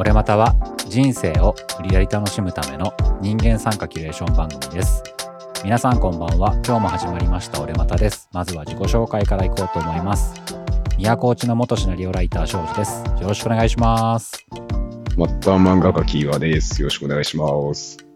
俺または人生を無理やり楽しむための人間参加キュレーション番組です。皆さんこんばんは。今日も始まりました俺またです。まずは自己紹介からいこうと思います。宮古内の元シナリオライター庄司です。よろしくお願いします。また漫画家キーワです。よろしくお願いします。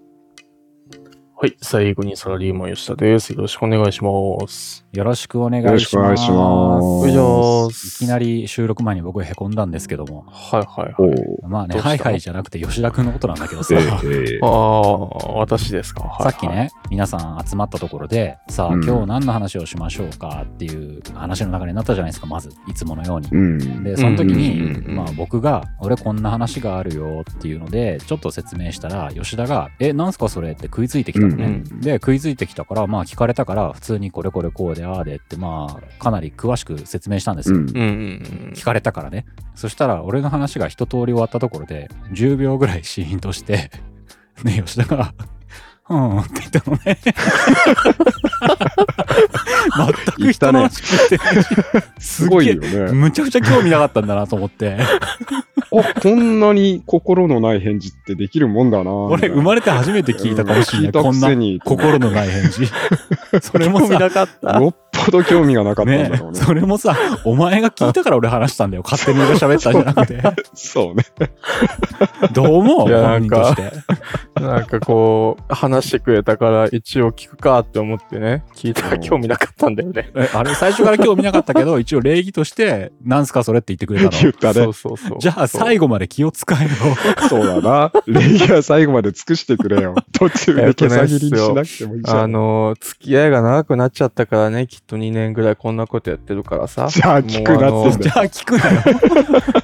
はい。最後にサラリーマン吉田です。よろしくお願いします。よろしくお願いします。よろしくお願いしますお願いしまいす。きなり収録前に僕へこんだんですけども。はいはいおはい。ーまあね、はいはいじゃなくて吉田くんのことなんだけどさ。えーえあーあ、私ですか？はいはいさっき。ね、皆さん集まったところで、さあ、うん今日何の話をしましょうかっていう話の流れになったじゃないですか、まず、いつものように。うん。で、その時うんうんに、うんうんまあ僕が、俺こんな話があるよっていうので、ちょっと説明したら、吉田が、え、なんすかそれって食いついてきたのね。うんうんで、食いついてきたから、まあ聞かれたから、普通にこれこれこうで、ああでって、まあ、かなり詳しく説明したんですよ。うんうんうんうん聞。かれたからね。そしたら、俺の話が一通り終わったところで、10秒ぐらいシーンとして、ね、吉田が、うんって言ったのね。全く人の話聞いてない。すごいよね。むちゃくちゃ興味なかったんだなと思って。あ、こんなに心のない返事ってできるもんだな。俺、生まれて初めて聞いたかもしれない。こんな。心のない返事。それもさ、なかった。よっぽど興味がなかったんねだろうね。それもさ、お前が聞いたから俺話したんだよ。勝手に俺が喋ったんじゃなくて。そうね。どう思う？いや本人として。なんかこう、話してくれたから一応聞くかって思ってね、聞いたら興味なかったんだよね。えあれ、最初から興味なかったけど、一応礼儀として、なんすかそれって言ってくれたの。言ったねそう。そうそう。じゃあ最後まで気を使えよ。そうだな。礼儀は最後まで尽くしてくれよ。途中で手下切りにしなくてもいいじゃあん。の、付き合いが長くなっちゃったからね、きっと2年ぐらいこんなことやってるからさ。じゃあ聞くなってんだよもうじゃあ聞くなよ。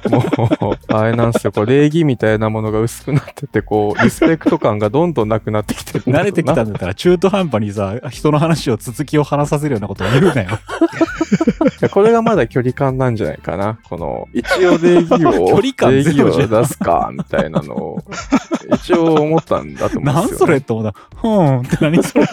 もう、あれなんですよ、こう礼儀みたいなものが薄くなってて、こう、リスペクト感がどんどんなくなってきてる。慣れてきたんだったら中途半端にさ、人の話を続きを話させるようなことを言うなよ。これがまだ距離感なんじゃないかな。この、一応礼儀を、距離感礼儀を出すか、みたいなのを、一応思ったんだと思うんですよ、ね。それって思った。ふーんって何それ。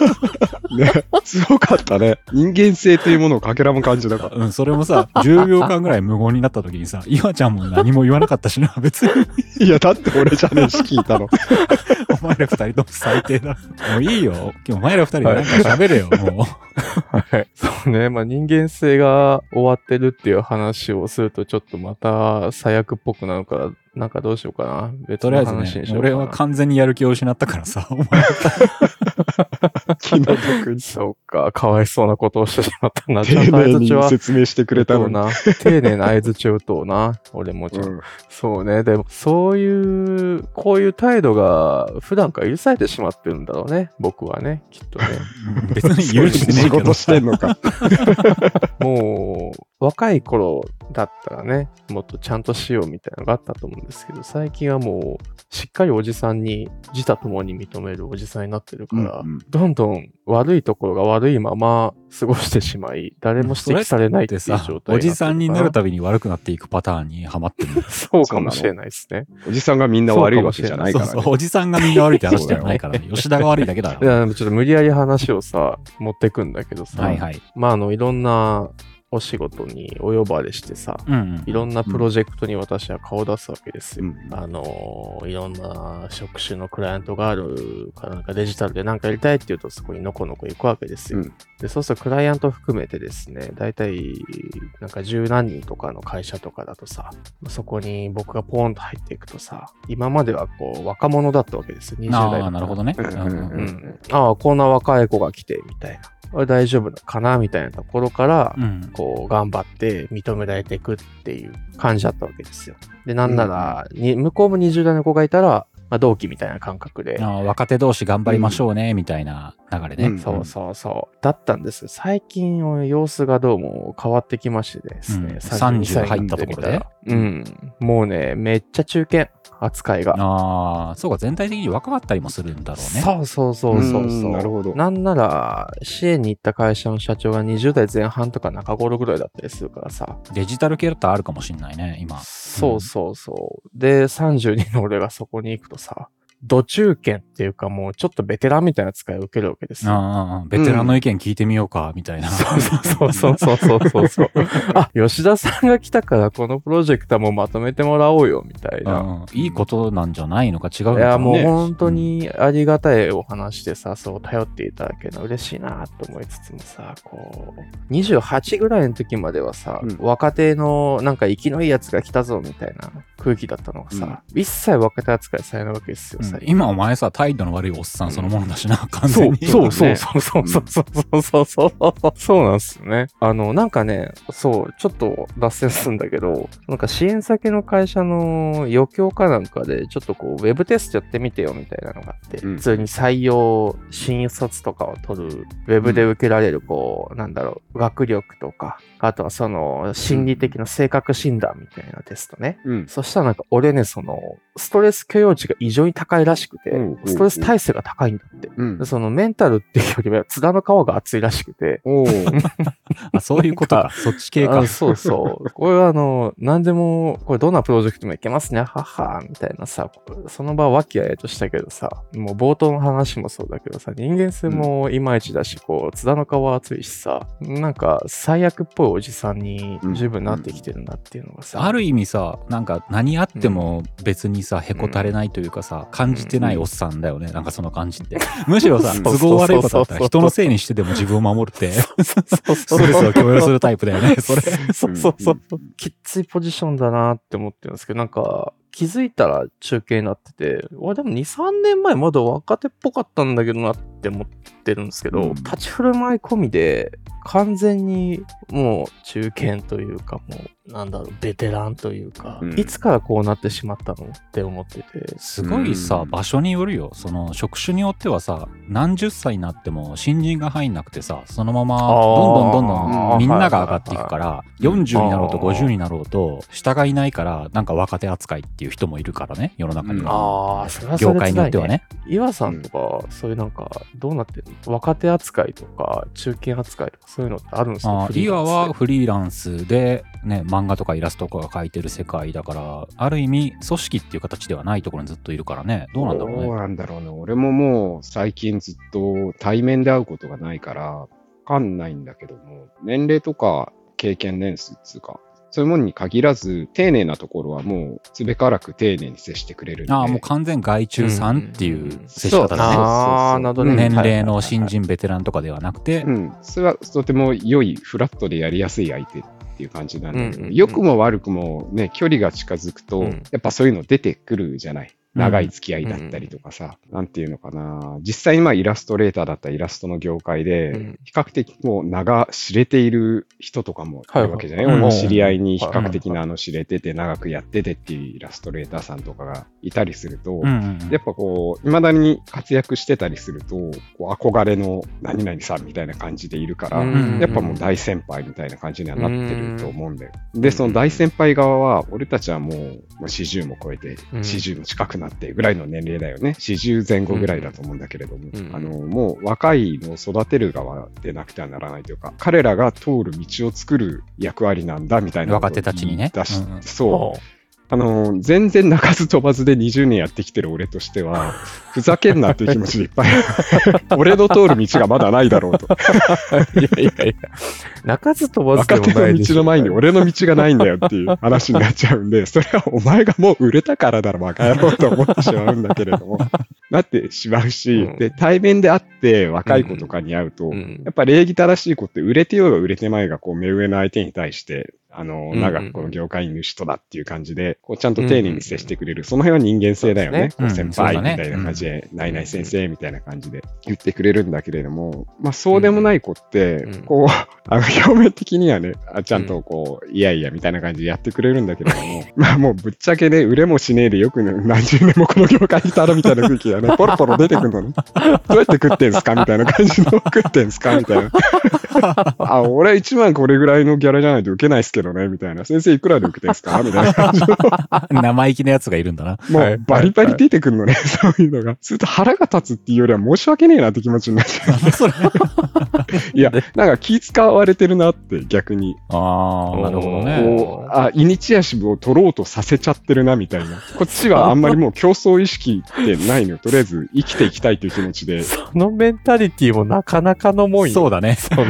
ね。すごかったね。人間性というものをかけらも感じなかった。うん、それもさ、10秒間ぐらい無言になった時にさ、岩ちゃんも何も言わなかったしな、別に。いや、だって俺じゃねえし聞いたの。お前ら二人とも最低だ。もういいよ。今日お前ら二人でなんか喋れよ、もはい。そうね。まあ人間性が終わってるっていう話をするとちょっとまた最悪っぽくなるから、なんかどうしようかな。う。別とりあえの話ずね、にしようかな。俺は完全にやる気を失ったからさ、お前 気の毒に。そうか、かわいそうなことをしてしまったな。ちゃん丁と相は。説明してくれたのに。な？丁寧な相づちを打とうな。俺もちゃんとうんそうね。でも、そういう、こういう態度が普段から許されてしまってるんだろうね。僕はね、きっとね。別に許してねえけど 仕事してんのか。もう、若い頃だったらね、もっとちゃんとしようみたいなのがあったと思うんですけど、最近はもう、しっかりおじさんに、自他ともに認めるおじさんになってるから、うんうんどんどん悪いところが悪いまま過ごしてしまい、誰も指摘されないっていう状態さになってる、おじさんになるとたびに悪くなっていくパターンにはまってる そうかもしれないですね。おじさんがみんな悪いわけじゃないそうそう、からね。おじさんがみんな悪いって話ではないからね。吉田が悪いだけだいや、ちょっと無理やり話をさ、持ってくんだけどさ、はいはい。まあ、あの、いろんなお仕事にお呼ばれしてさ、うんうん。いろんなプロジェクトに私は顔を出すわけですよ。うんあのーいろんな職種のクライアントがあるからなんかデジタルでなんかやりたいっていうとそこにのこのこ行くわけですよ。うんで、そうするとクライアント含めてですね、大体なんか十何人とかの会社とかだとさ、そこに僕がポーンと入っていくとさ、今まではこう若者だったわけですよ。20代だあなるほどね。うん。ああ、こんな若い子が来て、みたいな。あれ大丈夫かなみたいなところから、うん。こう、頑張って認められていくっていう感じだったわけですよ。で、なんなら、に向こうも20代の子がいたら、まあ、同期みたいな感覚で、若手同士頑張りましょうね、みたいな流れね。うんそうそうそう。だったんです。最近、様子がどうも変わってきましてですね。うん32 30入ったところでうん。もうね、めっちゃ中堅、扱いが。ああ、そうか、全体的に若かったりもするんだろうね。そうそうそうそうそううんなるほどなんなら、支援に行った会社の社長が20代前半とか中頃ぐらいだったりするからさ。デジタル系だったらあるかもしんないね、今。そうそうそう。で、32の俺がそこに行くとさ、土中堅っていうかもうちょっとベテランみたいな扱いを受けるわけですよ。ああ、ベテランの意見聞いてみようか、みたいな。そうそうそうそうそうそうそう。あ、吉田さんが来たからこのプロジェクトはもうまとめてもらおうよみたいな。うんいいことなんじゃないのか違うのいや、かね。もう本当にありがたいお話でさ、そう頼っていただけるの嬉しいなと思いつつもさ、こう、28ぐらいの時まではさ、うん若手のなんか生きのいいやつが来たぞみたいな空気だったのがさ、一切若手扱いされないわけですよ、うん今お前さ、態度の悪いおっさんそのものだしな、完そう全に。そうそうそうそうそうそうそうそうそうそうなんですよね。あの、なんかね、そう、ちょっと脱線するんだけど、なんか支援先の会社の余興かなんかで、ちょっとこう、ウェブテストやってみてよみたいなのがあって、うん普通に採用、新卒とかを取る、ウェブで受けられる、こう、なんだろう、学力とか、あとはその、心理的な性格診断みたいなテストね。うん。そしたらなんか俺ね、その、ストレス許容値が異常に高いらしくてうん、ストレス耐性が高いんだって。うんで。そのメンタルっていうよりは、津田の皮が厚いらしくて。おー あそういうことか。そっち系かあ。そうそう。これはあの、何でも、これどんなプロジェクトもいけますね、はっはみたいなさ、その場は和気あいあいとしたけどさ、もう冒頭の話もそうだけどさ、人間性もいまいちだし、こう、津田の皮厚いしさ、なんか最悪っぽいおじさんに十分なってきてるなっていうのがさ。ある意味さ、なんか何あっても別にさ、へこたれないというかさ、感じてないおっさんだよね。なんかその感じって。むしろさ、うん都合悪いことだったら人のせいにしてでも自分を守るって、ストレスを共有するタイプだよね、それ。そうそうそう。きっついポジションだなって思ってるんですけど、なんか、気づいたら中継になってて、わ、でも2、3年前まだ若手っぽかったんだけどなって思ってるんですけど、うん立ち振る舞い込みで、完全にもう中堅というか、もう、なんだろう、ベテランというか、うんいつからこうなってしまったのって思ってて。すごいさ、うん場所によるよ。その職種によってはさ、何十歳になっても新人が入んなくてさ、そのままどんどんどんどんみんなが上がっていくから、40になろうとあー50になろうと、下がいないから、なんか若手扱いっていう人もいるからね、世の中には。ああ、それはそれ業界によってはね。岩さんとか、そういうなんか、どうなってるの？若手扱いとか、中堅扱いとか、そういうのってあるんですか？リー今ランスで。はフリーランスで、ね、漫画とかイラストとか描いてる世界だから、ある意味、組織っていう形ではないところにずっといるからね、どうなんだろうどうね。なんだろうね。俺ももう最近ずっと対面で会うことがないから、わかんないんだけども、年齢とか経験年数っつうか、そういうものに限らず、丁寧なところはもう、つべからく丁寧に接してくれるんで。ああ、もう完全外注さんっていう接しそう方だね。ああ、なるほどね。年齢のはい新人ベテランとかではなくてう、ん。それはとても良い、フラットでやりやすい相手っていう感じなんだけど、うんうんうん良くも悪くもね、距離が近づくと、うんやっぱそういうの出てくるじゃない。長い付き合いだったりとかさ、なんていうのかな。実際にまあイラストレーターだったらイラストの業界で、うん。比較的もう名が知れている人とかもいるわけじゃない、はいはい俺の知り合いに比はい較的なあの知れてて長くやっててっていうイラストレーターさんとかがいたりすると、うんうんうん。やっぱこう、未だに活躍してたりすると、こう憧れの何々さんみたいな感じでいるから、うんやっぱもう大先輩みたいな感じにはなってると思うんだよ。で、その大先輩側は、俺たちはもう、まあ40も超えて、うん。40も近くなってぐらいの年齢だよね。40前後ぐらいだと思うんだけれども、うんあの、もう若いのを育てる側でなくてはならないというか、彼らが通る道を作る役割なんだみたいな若手たちにね。出しうんうん。そう。あの、全然鳴かず飛ばずで20年やってきてる俺としては、ふざけんなっていう気持ちでいっぱい。俺の通る道がまだないだろうと。いやいやいや。泣かず飛ばずで若手もないでしょの道の前に俺の道がないんだよっていう話になっちゃうんで、それはお前がもう売れたからだろ、バカ野郎と思ってしまうんだけれども、なってしまうし、うんで、対面で会って若い子とかに会うと、うんやっぱ礼儀正しい子って売れてようが売れてまいが、こう、目上の相手に対して、あの、うん長くこの業界にいる人だっていう感じで、こう、ちゃんと丁寧に接してくれる。その辺は人間性だよね。ね。先輩うんみたいな感じで、ナイナイ先生みたいな感じで言ってくれるんだけれども、まあ、そうでもない子ってうん、こう、あの、表面的にはね、あちゃんとこう、いやいやみたいな感じでやってくれるんだけれども、まあ、もうぶっちゃけね、売れもしねえでよくね、何十年もこの業界にいたらみたいな空気がね、ポロポロ出てくるのね。どうやって食ってんすかみたいな感じの食ってんすかみたいな。あ、俺1万これぐらいのギャラじゃないと受けないっすけけどね、みたいな。先生いくらで受けてんすか？みたいな感じの。生意気なやつがいるんだな。もはいうバリバリ出てくるのね、そういうのが。すると腹が立つっていうよりは申し訳ねえなって気持ちになっちゃう。それ。いや、なんか気使われてるなって逆に。ああ、なるほどね。こう、あ、イニチアチブを取ろうとさせちゃってるな、みたいな。こっちはあんまりもう競争意識ってないのよ。とりあえず生きていきたいという気持ちで。そのメンタリティもなかなかのもんよ。そうだね。その、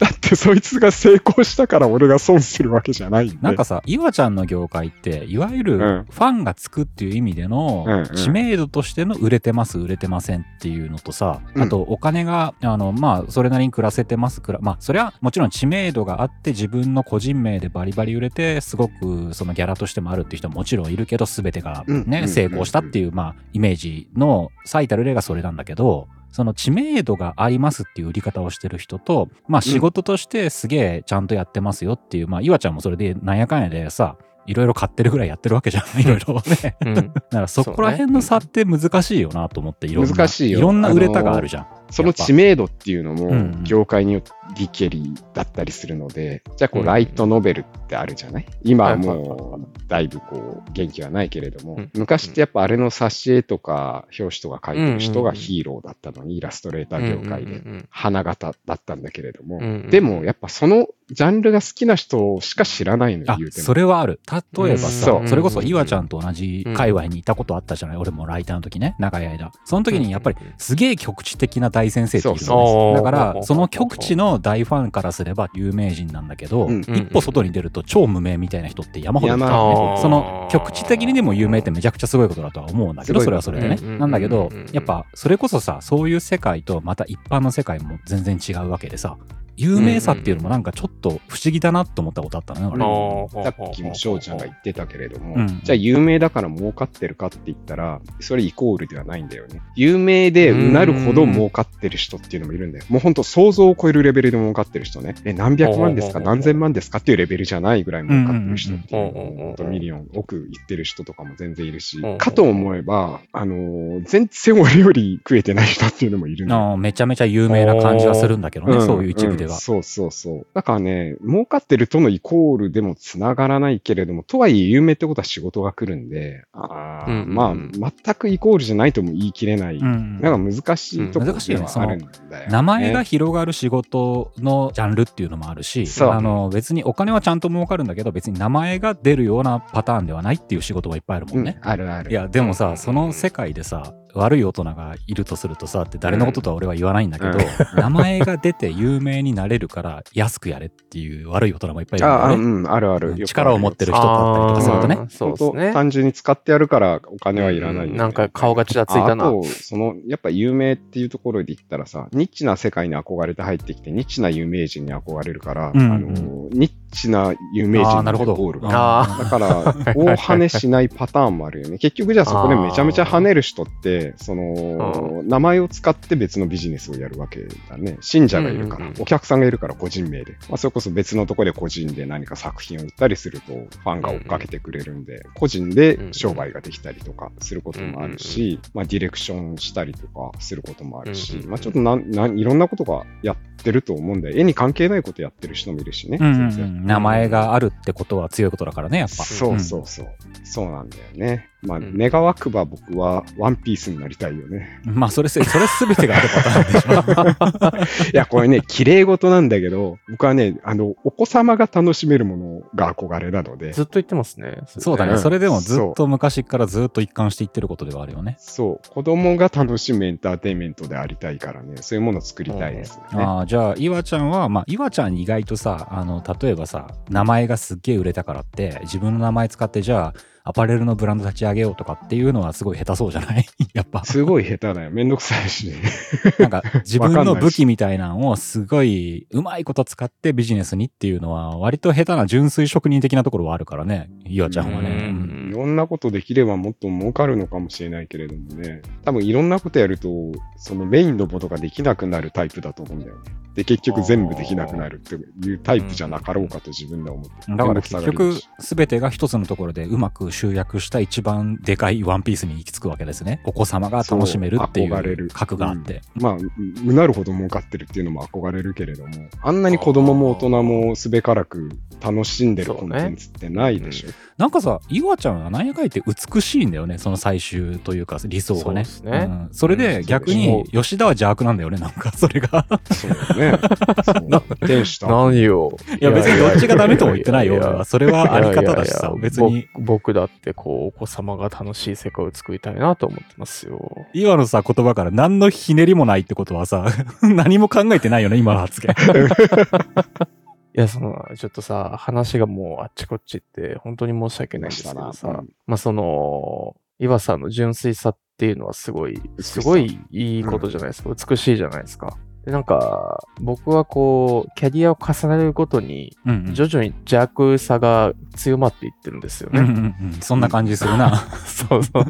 だってそいつが成功したから俺が損するわけじゃないんで。なんかさ、岩ちゃんの業界って、いわゆるうん。ファンがつくっていう意味での知名度としての売れてます、売れてませんっていうのとさ、うん。あとお金が、あの、まあ、それなりに暮らせてます、くらまあ、それはもちろん知名度があって自分の個人名でバリバリ売れて、すごくそのギャラとしてもあるっていう人ももちろんいるけど、全てがね、成功したっていう、まあ、イメージの最たる例がそれなんだけど、その知名度がありますっていう売り方をしてる人と、まあ仕事としてすげえちゃんとやってますよっていう、まあ岩ちゃんもそれでなんやかんやでさ、いろいろ買ってるぐらいやってるわけじゃん。いろいろね。うん。だからそこら辺の差って難しいよなと思って、いろんな。難しいよいろんな売れたがあるじゃん。その知名度っていうのもうん業界によってリケリーだったりするので、じゃあこううんライトノベルってあるじゃない？今ははいもうだいぶこう元気はないけれどもうん、昔ってやっぱあれの挿絵とか表紙とか描いてる人がヒーローだったのに、イラストレーター業界で。うん花形だったんだけれども、うんうんでもやっぱそのジャンルが好きな人しか知らないのよあ言う、ても。それはある。例えばさ、そう。それこそ岩ちゃんと同じ界隈にいたことあったじゃない、俺もライターの時ね、長い間。その時にやっぱりすげえ局地的な大先生っているんですだから、その局地の大ファンからすれば有名人なんだけど、うん。一歩外に出ると超無名みたいな人って山ほどいるから山ね。その局地的にでも有名ってめちゃくちゃすごいことだとは思うんだけど、それはそれでね。なんだけど、やっぱそれこそさ、そういう世界とまた一般の世界も全然違うわけでさ、有名さっていうのもなんかちょっと不思議だなと思ったことあったのね、俺。さっきも翔ちゃんが言ってたけれども、うんじゃあ有名だから儲かってるかって言ったら、それイコールではないんだよね。有名でうなるほど儲かってる人っていうのもいるんだよ。もうほんと想像を超えるレベルで儲かってる人ね。え、何百万ですか？何千万ですか？っていうレベルじゃないぐらい儲かってる人っていうのも、うんうんうんうんほんとミリオン、億いってる人とかも全然いるしうんうんうん、かと思えば、あのー全然俺より食えてない人っていうのもいるんだよ。めちゃめちゃ有名な感じはするんだけどね、んそういう一部では。んそうそうそう。だからね、儲かってるとのイコールでもつながらないけれども、とはいえ有名ってことは仕事が来るんで、あーうんうんうんまあ、全くイコールじゃないとも言い切れない。うんなんか難しいところ難しいよねではあるんだよ、ね。名前が広がる仕事のジャンルっていうのもあるし、あの別にお金はちゃんと儲かるんだけど、別に名前が出るようなパターンではないっていう仕事がいっぱいあるもうんんね。あるある。いや、でもさ、うんその世界でさ、悪い大人がいるとするとさって誰のこととは俺は言わないんだけど、うん名前が出て有名になれるから安くやれっていう悪い大人もいっぱいいるんあ。うん、あるある。うん力を持ってる人だったりとかするとねあーそうですね。単純に使ってやるからお金はいらないよね、うんなんか顔がちらついたなああと、その、やっぱ有名っていうところで言ったらさ、ニッチな世界に憧れて入ってきて、ニッチな有名人に憧れるから、うんあの、ニッチな有名人あーなるほどゴールが。あだから、大跳ねしないパターンもあるよね。結局じゃあそこでめちゃめちゃ跳ねる人って、その、名前を使って別のビジネスをやるわけだね。信者がいるから、うんうんうんお客さんがいるから個人名で。まあ、それこそ別のところで個人で何か作品を売ったりすると、ファンが追っかけてくれるんで、個人で商売ができたりとかすることもあるし、まあ、ディレクションしたりとかすることもあるし、うんうんうんまあ、ちょっとなんなんいろんなことがやってると思うんで、絵に関係ないことやってる人もいるしね。うんうんう全然ん名前があるってことは強いことだからね、やっぱ。そうそうそう。そうなんだよね。まあ、うん願わくば僕はワンピースになりたいよね。う んまあ、それせ、それすべてがあるパターンでしょ。いや、これね、綺麗事なんだけど、僕はね、あの、お子様が楽しめるものが憧れなので、ずっと言ってますね。そうだね。うんそれでもずっと昔からずっと一貫していってることではあるよね。そう、子供が楽しむエンターテインメントでありたいからね、そういうものを作りたいですよね。ああ、じゃあ、岩ちゃんは、まあ、岩ちゃん意外とさ、あの、例えばさ、名前がすっげえ売れたからって、自分の名前使って、じゃあ、アパレルのブランド立ち上げようとかっていうのはすごい下手そうじゃない？やっぱ。すごい下手だよ。めんどくさいし。なんか、自分の武器みたいなのをすごい、うまいこと使ってビジネスにっていうのは、割と下手な純粋職人的なところはあるからね、岩ちゃんはね。ううんんろんなことできればもっと儲かるのかもしれないけれどもね、多分いろんなことやると、そのメインのことができなくなるタイプだと思うんだよね。で、結局全部できなくなるっていうタイプじゃなかろうかと自分では思ってる。だから結局すべてが一つのところでうまく集約した一番でかいワンピースに行き着くわけですね。お子様が楽しめるっていそう憧れるう核があって。まあ、うなるほど儲かってるっていうのも憧れるけれども、あんなに子供も大人もすべからく楽しんでるコンテンツってないでしょ。なんかさ、岩ちゃんは何やかんやって美しいんだよね、その最終というか理想がね。そうですねんそれで逆に吉田は邪悪なんだよね、なんかそれが。そうだね。そう天使と何よ。いや別にどっちがダメとも言ってないよ。それはあり方だしさや、別に。僕僕だってこう、お子様が楽しい世界を作りたいなと思ってますよ。今のさ、言葉から何のひねりもないってことはさ、何も考えてないよね、今の発言。いや、その、ちょっとさ、話がもうあっちこっち行って、本当に申し訳ないんですけどさ、うんまあその、岩さんの純粋さっていうのはすごい、すごいいいことじゃないですか。美しいじゃないですか。で、なんか、僕はこう、キャリアを重ねるごとに、徐々に邪悪さが強まっていってるんですよね。うんうんうん、そんな感じするな。そうそう。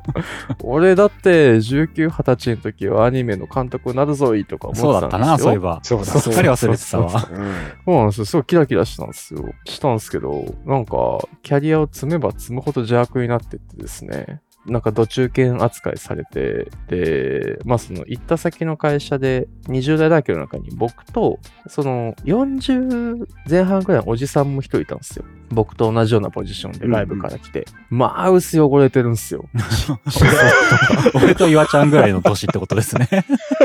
俺だって19、20歳の時はアニメの監督になるぞいとか思ってそうだったな、たんですよ。そういえば。そうだすっかり忘れてたわ。うんそうなんですよ。すごいキラキラしたんですよ。したんですけど、なんか、キャリアを積めば積むほど邪悪になってってですね、なんか、土中堅扱いされて、で、まあ、その、行った先の会社で、20代だけの中に僕と、その、40前半くらいのおじさんも一人いたんですよ。僕と同じようなポジションでライブから来て。まあ、薄汚れてるんですよ。俺と岩ちゃんぐらいの年ってことですね。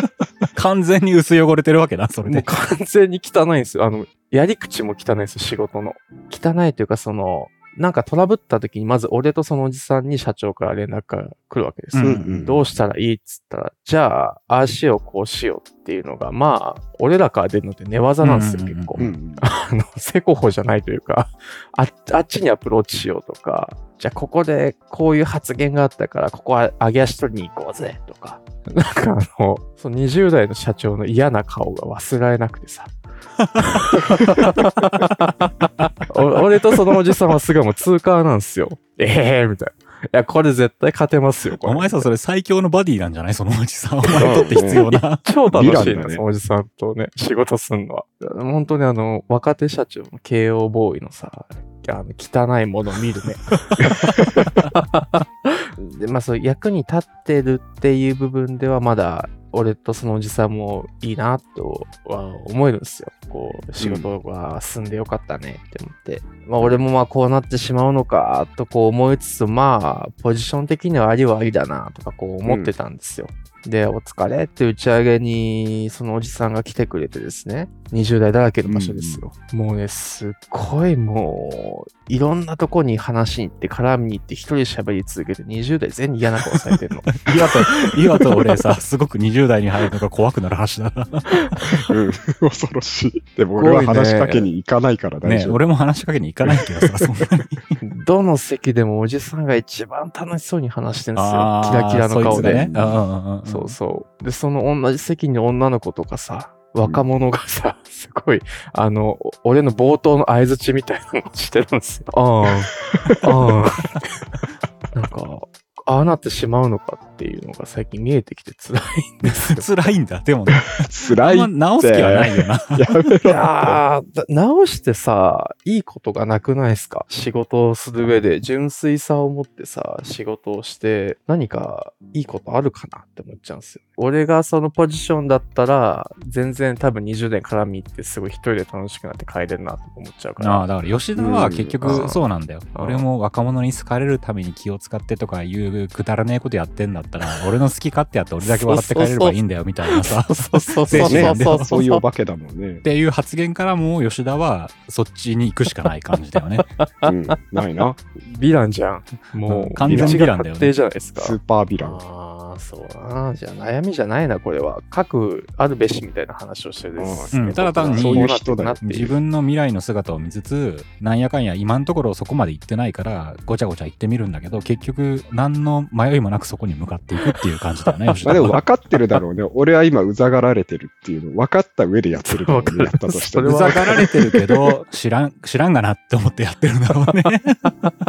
完全に薄汚れてるわけだ、それで。完全に汚いんですよ。あの、やり口も汚いんですよ、仕事の。汚いというか、その、なんかトラブった時に、まず俺とそのおじさんに社長から連絡が来るわけですよ。うんうんどうしたらいいっつったら、じゃあ、ああしよう、こうしようっていうのが、まあ、俺らから出るのって寝技なんですよ、結構う。んあの、せこほじゃないというか、ああっちにアプローチしようとか、じゃあここでこういう発言があったから、ここは上げ足取りに行こうぜとか。なんかあの、その20代の社長の嫌な顔が忘れられなくてさ。お俺とそのおじさんはすごいもう通過なんですよ。ええー、みたいな。いや、これ絶対勝てますよ、これ。お前さ、それ最強のバディなんじゃない？そのおじさん。お前にとって必要な。超楽しいな、おじさんとね、仕事すんのは。本当にあの、若手社長の慶応ボーイのさ、あの、汚いものを見るね。で、まあそう、役に立ってるっていう部分ではまだ、俺とそのおじさんもいいなとは思えるんですよ。こう、仕事が進んでよかったねって思って。まあ俺もまあこうなってしまうのかとこう思いつつ、まあ、ポジション的にはありはありだなとかこう思ってたんですよ。で、お疲れって打ち上げに、そのおじさんが来てくれてですね、20代だらけの場所ですよ。もうね、すっごいもう、いろんなとこに話に行って、絡みに行って、一人で喋り続けて、20代全員嫌な顔されてるの。岩と、岩と俺さ、すごく20代に入るのが怖くなる話だな。うん恐ろしい。でも俺は話しかけに行かないから大ね丈夫。俺も話しかけに行かないけどさ、そんなに。どの席でもおじさんが一番楽しそうに話してるんですよ。キラキラの顔で。うんうんうんそうそう。で、その同じ席に女の子とかさ、若者がさ、すごい、あの、お俺の冒頭の相づちみたいなのしてるんですよ。ああ、ああ。ああなってしまうのかっていうのが最近見えてきて辛いんですよ。辛いんだ。でもね、辛い直す気はないよな。やめろいや直してさ、いいことがなくないですか？仕事をする上で純粋さを持ってさ、仕事をして何かいいことあるかなって思っちゃうんですよ。俺がそのポジションだったら、全然多分20年絡み行ってすごい一人で楽しくなって帰れるなと思っちゃうかああ、ら。だから吉田は結う局んそうなんだよ。うん俺も若者に好かれるために気を使ってとかいうくだらねえことやってんだったら、俺の好き勝手やって俺だけ笑って帰れればいいんだよみたいなさ。そうそうそう精そうそうそういうお化けだもんねっ。ていう発言からも吉田はそっちに行くしかない感じだよね。うん、ないな。ヴィランじゃん。もう、完全にヴィランだよね道が確定じゃないですか。スーパーヴィラン。そうな。じゃあ悩みじゃないな、これは。各あるべしみたいな話をしてるです、うんただ単にそういう人だなっていう。自分の未来の姿を見つつ、なんやかんや今のところそこまで行ってないから、ごちゃごちゃ行ってみるんだけど、結局、何の迷いもなくそこに向かっていくっていう感じだよね、まあでも分かってるだろうね。俺は今うざがられてるっていうの分かった上でやってるだろうね。やったとしてそれも。うざがられてるけど、知らん、知らんがなって思ってやってるんだろうね。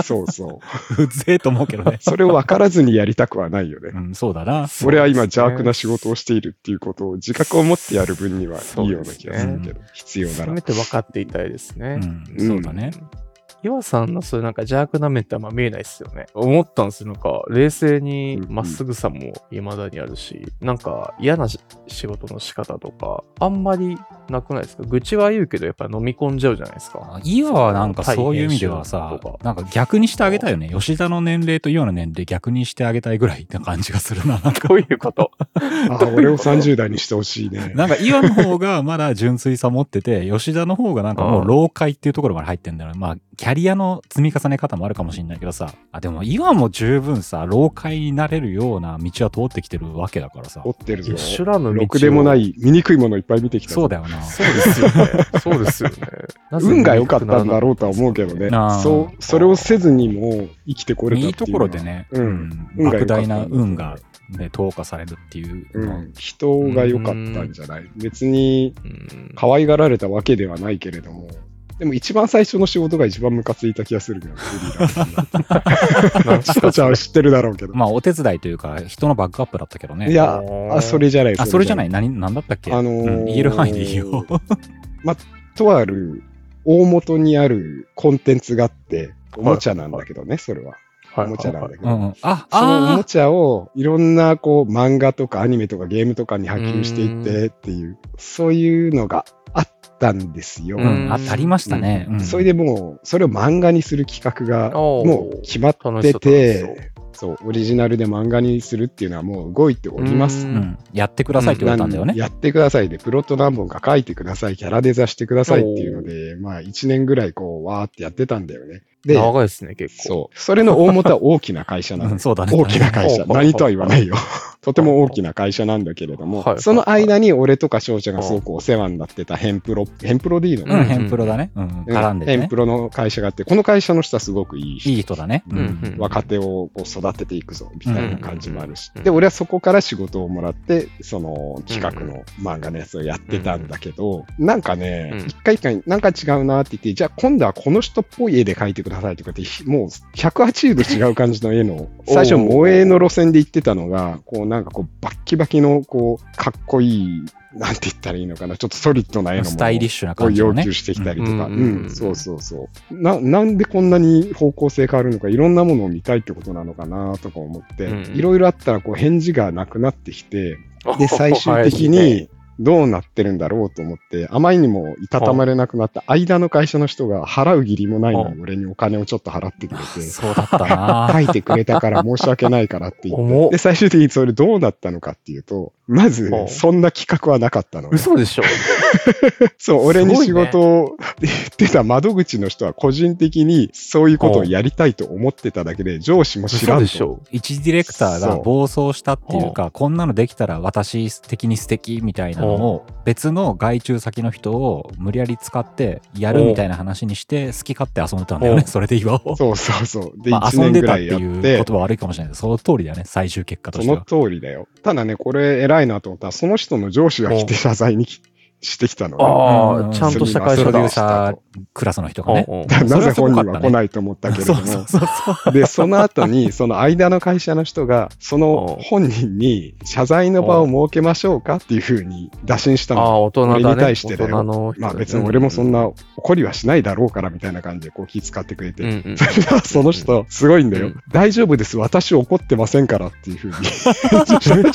そうそう。うぜえと思うけどね。それを分からずにやりたくはないよね。うん、そうだな。俺は今邪悪な仕事をしているっていうことを自覚を持ってやる分にはいいような気がするけど、必要ならせめ。て分かっていたいですね。うん、そうだね。岩さんのそういうなんか邪悪な面ってあんま見えないですよね。思ったんですよ。なんか冷静にまっすぐさも未だにあるし、なんか嫌なし仕事の仕方とか、あんまりなくないですか？愚痴は言うけどやっぱ飲み込んじゃうじゃないですか。岩はなんかそういう意味ではさなんか逆にしてあげたいよね。吉田の年齢と岩の年齢逆にしてあげたいぐらいな感じがするな。なんかどういうこと？あ俺を30代にしてほしいね。なんか岩の方がまだ純粋さ持ってて、吉田の方がなんかもう老快っていうところまで入ってんだよ。まあ、キャリアの積み重ね方もあるかもしれないけどさ。あ、でも岩も十分さ、老快になれるような道は通ってきてるわけだからさ追。ってるぞ。の道をろくでもない、醜いものいっぱい見てきたぞそうだよな。そうですよね。そうですよね。運が良かったんだろうとは思うけどね。そう、それをせずにも生きてこれたっていういいところでね、うん莫大な運が、ね、投下されるっていううん。人が良かったんじゃない別にうん可愛がられたわけではないけれども、でも一番最初の仕事が一番ムカついた気がするけど、チコちゃんは知ってるだろうけど。まあ、お手伝いというか、人のバックアップだったけどね。いや、あ、それじゃない。あ、それじゃない何、なんだったっけ？あのーうん言える範囲でいいよ。とある大元にあるコンテンツがあって、おもちゃなんだけどね、それは。はいおもちゃなんだけど。うんうん。あ、そのおもあちゃをいろんなこう漫画とかアニメとかゲームとかに波及していってっていう、そういうのがたんですよ。あ、ありましたね。うんそれでもう、それを漫画にする企画がもう決まってて、そう、オリジナルで漫画にするっていうのはもう動いておりますう。うん。やってくださいって言われたんだよね。やってくださいで、プロット何本か書いてください、キャラデザしてくださいっていうので、まあ1年ぐらいこう、わーってやってたんだよね。で、長いですね、結構。そう。それの大元は大きな会社なうんん、です。そうだね。大きな会社。は い何とは言わないよ。とても大きな会社なんだけれども、はいその間に俺とか翔ちゃんがすごくお世話になってたヘンプロ、ヘンプロでいいのうん、ね。ヘンプロだね。うん、うん絡んでヘンプ。ロの会社があって、この会社の人はすごくいい人。いい人だね。ううん若手を育てていくぞ、みたいな感じもあるしうん。で、俺はそこから仕事をもらって、その企画の漫画のやつをやってたんだけど、なんかねうん、一回一回なんか違うなって言って、じゃあ今度はこの人っぽい絵で描いてくださいとかって、もう180度違う感じの絵の、最初萌えの路線で言ってたのが、こうなんかこうバッキバキのこう、かっこいい、なんて言ったらいいのかな、ちょっとソリッドな絵のスタイリッシュなを感じのね。要求。してきたりとか、ううんん、そうそうそう。な、なんでこんなに方向性変わるのか、いろんなものを見たいってことなのかなとか思って、うんいろいろあったらこう返事がなくなってきて、うんで、最終的にどうなってるんだろうと思って、あまりにもいたたまれなくなった間の会社の人が払う義理もないのに俺にお金をちょっと払ってくれて、そうだったな。書いてくれたから申し訳ないからって言っ。てで、最終的にそれどうなったのかっていうと、まずそんな企画はなかったのね。嘘でしょ。そう、俺に仕事を言ってた窓口の人は個人的にそういうことをやりたいと思ってただけで、上司も知らんと。嘘でしょ。一ディレクターが暴走したっていうか、こんなのできたら私的に素敵みたいなのを、別の外注先の人を無理やり使ってやるみたいな話にして、好き勝手遊んでたんだよね、おそれで岩を。そうそうそう。で、まあ、1遊んでたっていう言、葉は悪いかもしれないけど、その通りだよね、最終結果とそのしては。通りだよ。ただね、これ偉いなと思ったら、その人の上司が来て謝罪に来してきたのああ、ちゃんとした会プロデュー社だ。サークラスの人がね。なぜ本人は来ないと思ったけれども。で、その後に、その間の会社の人が、その本人に謝罪の場を設けましょうかっていうふうに打診したの。ああ、大人だね。俺に対してだよまあ別に俺もそんな怒りはしないだろうからみたいな感じでこう気遣ってくれて。うんうん。その人、すごいんだよ、うん大丈夫です。私怒ってませんからっていうふうに。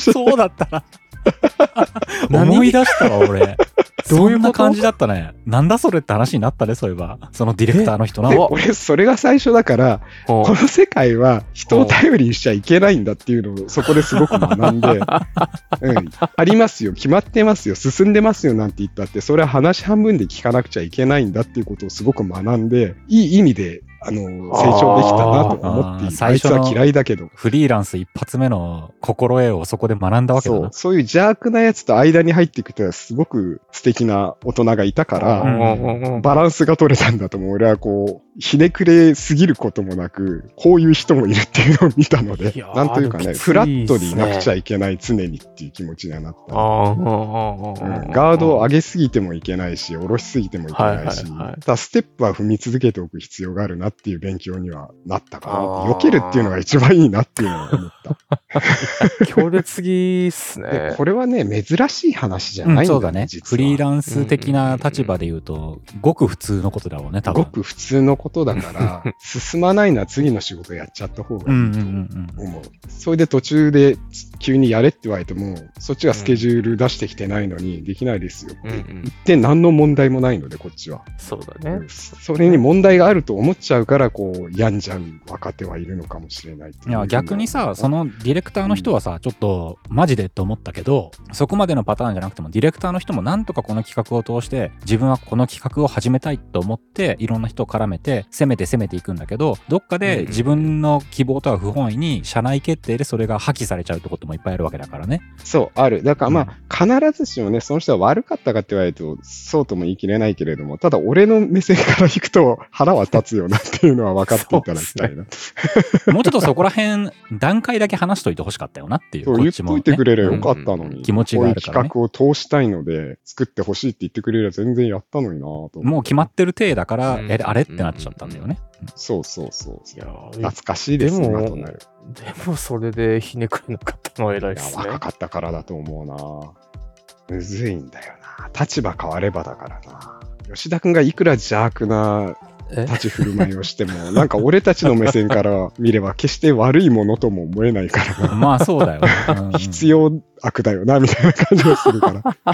そうだったな。何思い出したわ、俺。どういう感じだったね。なんだそれって話になったね、そういえば。そのディレクターの人で、の。俺、それが最初だから、うんこの世界は人を頼りにしちゃいけないんだっていうのをそこですごく学んで、うん、ありますよ、決まってますよ、進んでますよなんて言ったって、それは話半分で聞かなくちゃいけないんだっていうことをすごく学んで、いい意味で、あの、成長できたなと思っていあーる。あいつは嫌いだけど。フリーランス一発目の心得をそこで学んだわけだなそう、。そういう邪悪なやつと間に入っていくとすごく素敵な大人がいたかうら、んバランスが取れたんだと思う。俺はこう、ひねくれすぎることもなく、こういう人もいるっていうのを見たのでなんというかね、でもきついフラットにいなくちゃいけない常にっていう気持ちにはなった。ああ、うんガードを上げすぎてもいけないし、下ろしすぎてもいけないし、ただステップは踏み続けておく必要があるなっていう勉強にはなったかな避けるっていうのが一番いいなっていうのを思った。強烈すぎっすでね。これはね、珍しい話じゃうんないんだ,、そうだね。フリーランス的な立場で言うと、ごく普通のことだろうね、多分。ごく普通のことだから、進まないなら次の仕事やっちゃった方がうんいいうんうんと思う。それで途中で急にやれって言われても、そっちがスケジュール出してきてないのにできないですよって。うんう言ん。って何の問題もないので、こっちは。そうだね。それに問題があると思っちゃうから、こう、病んじゃう若手はいるのかもしれないっていや逆にさ、そのディレクターの人はさ、ちょっとマジでって思ったけど、そこまでのパターンじゃなくても、ディレクターの人もなんとかこの企画を通して、自分はこの企画を始めたいと思って、いろんな人を絡めて、攻めて攻めていくんだけど、どっかで自分の希望とは不本意に、社内決定でそれが破棄されちゃうってこともいっぱいあるわけだからね。そう、ある。だからまあ、必ずしもね、その人は悪かったかって言われると、そうとも言い切れないけれども、ただ俺の目線から行くと腹は立つよなっていうのは分かっていただきたいな。もうちょっとそこら辺、段階だけ話しといてほしかったよなっていう。そう言っといてくれればよかったのに。気持ちがあるからねこういう企画を通したいので、作ってほしいって言ってくれれば全然やったのになともう決まってる体だから、うんえ、あれってなっちゃったんだよね。そうそうそう。いや懐かしいですでも今となる。でもそれでひねくれなかったのは偉いですね。若かったからだと思うな。むずいんだよな。立場変わればだからな。吉田くんがいくら邪悪なえ立ち振る舞いをしても、なんか俺たちの目線から見れば決して悪いものとも思えないからな。まあそうだよね。うんうん必要悪だよな、みたいな感じがするから。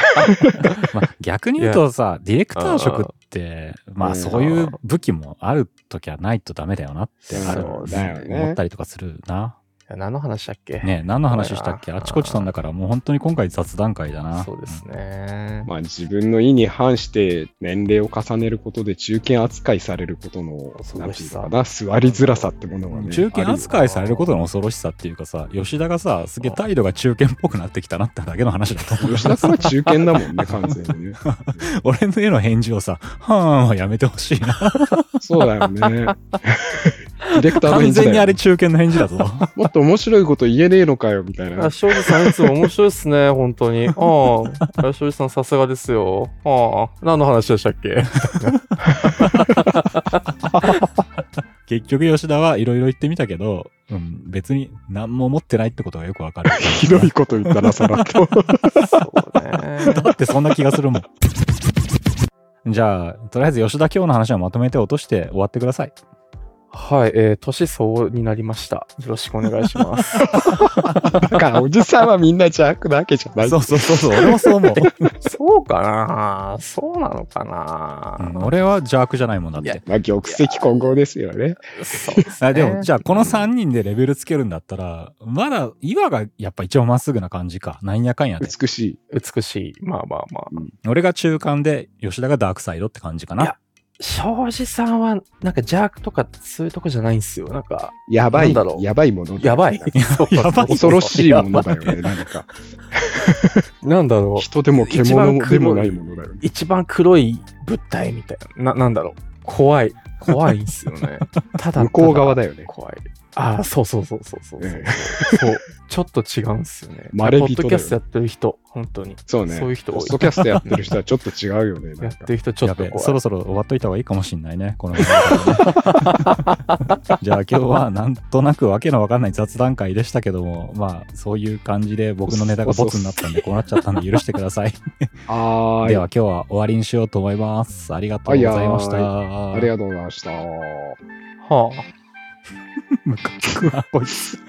まあ、逆に言うとさ、ディレクター職って、まあそういう武器もある時はないとダメだよなって思ったりとかするな。何の話だっけ？ね何の話したっけ？あちこち飛んだからもう本当に今回雑談会だな。そうですね。まあ自分の意に反して年齢を重ねることで中堅扱いされることの、恐ろしさな座りづらさってものがね。中堅扱いされることの恐ろしさっていうかさ、吉田がさ、すげえ態度が中堅っぽくなってきたなってだけの話だと思う。吉田君は中堅だもんね、完全にね。俺の絵の返事をさ、はーんはやめてほしいな。そうだよね。ディレクターの完返事だよ全にあれ中堅の返事だぞ。もっと面白いこと言えねえのかよ、みたいなあ。庄司さんいつも面白いっすね、本当に。ああ、庄司さんさすがですよ。ああ、何の話でしたっけ？結局吉田はいろいろ言ってみたけど、うん、別に何も思ってないってことがよくわかる。ひどいこと言ったな、さらっと。そうね。だってそんな気がするもん。じゃあ、とりあえず吉田今日の話をまとめて落として終わってください。はい、えー、年相応になりました。よろしくお願いします。だから、おじさんはみんな邪悪なわけじゃない。そうそうそうそう、俺もそう思う。そうかなそうなのかな、うん俺は邪悪じゃないもんだっいやて。まあ、玉石混合ですよね。そうですねあでも、じゃあこの3人でレベルつけるんだったら、まだ岩がやっぱ一番まっすぐな感じか。なんやかんやで。美しい。美しい。まあまあまあ。俺が中間で、吉田がダークサイドって感じかないや。庄司さんは、なんか邪悪とかそういうとこじゃないんですよ。なんか、やばいなんだろ、うやばいものやばい。やばい恐ろしいものだよね、なんか。なんだろう。人でも獣でもないものだよね。一番黒い物体みたいな。な、なんだろう。怖い。怖いんすよね。ただ、向こう側だ。だよね。怖い。ああ、そうそうそうそうそうそう。えそう。ちょっと違うんすよね。まれポッドキャストやってる人、本当に。そうね。そういう人多いポッドキャストやってる人はちょっと違うよね。やってる人ちょっと怖い。そろそろ終わっといた方がいいかもしんないね。このね じゃあ今日はなんとなくわけのわかんない雑談会でしたけども、まあそういう感じで僕のネタがボツになったんでこうなっちゃったんで許してください。はーい。では今日は終わりにしようと思います。ありがとうございました。はありがとうございました。はあ。ムカつくな、こいつ。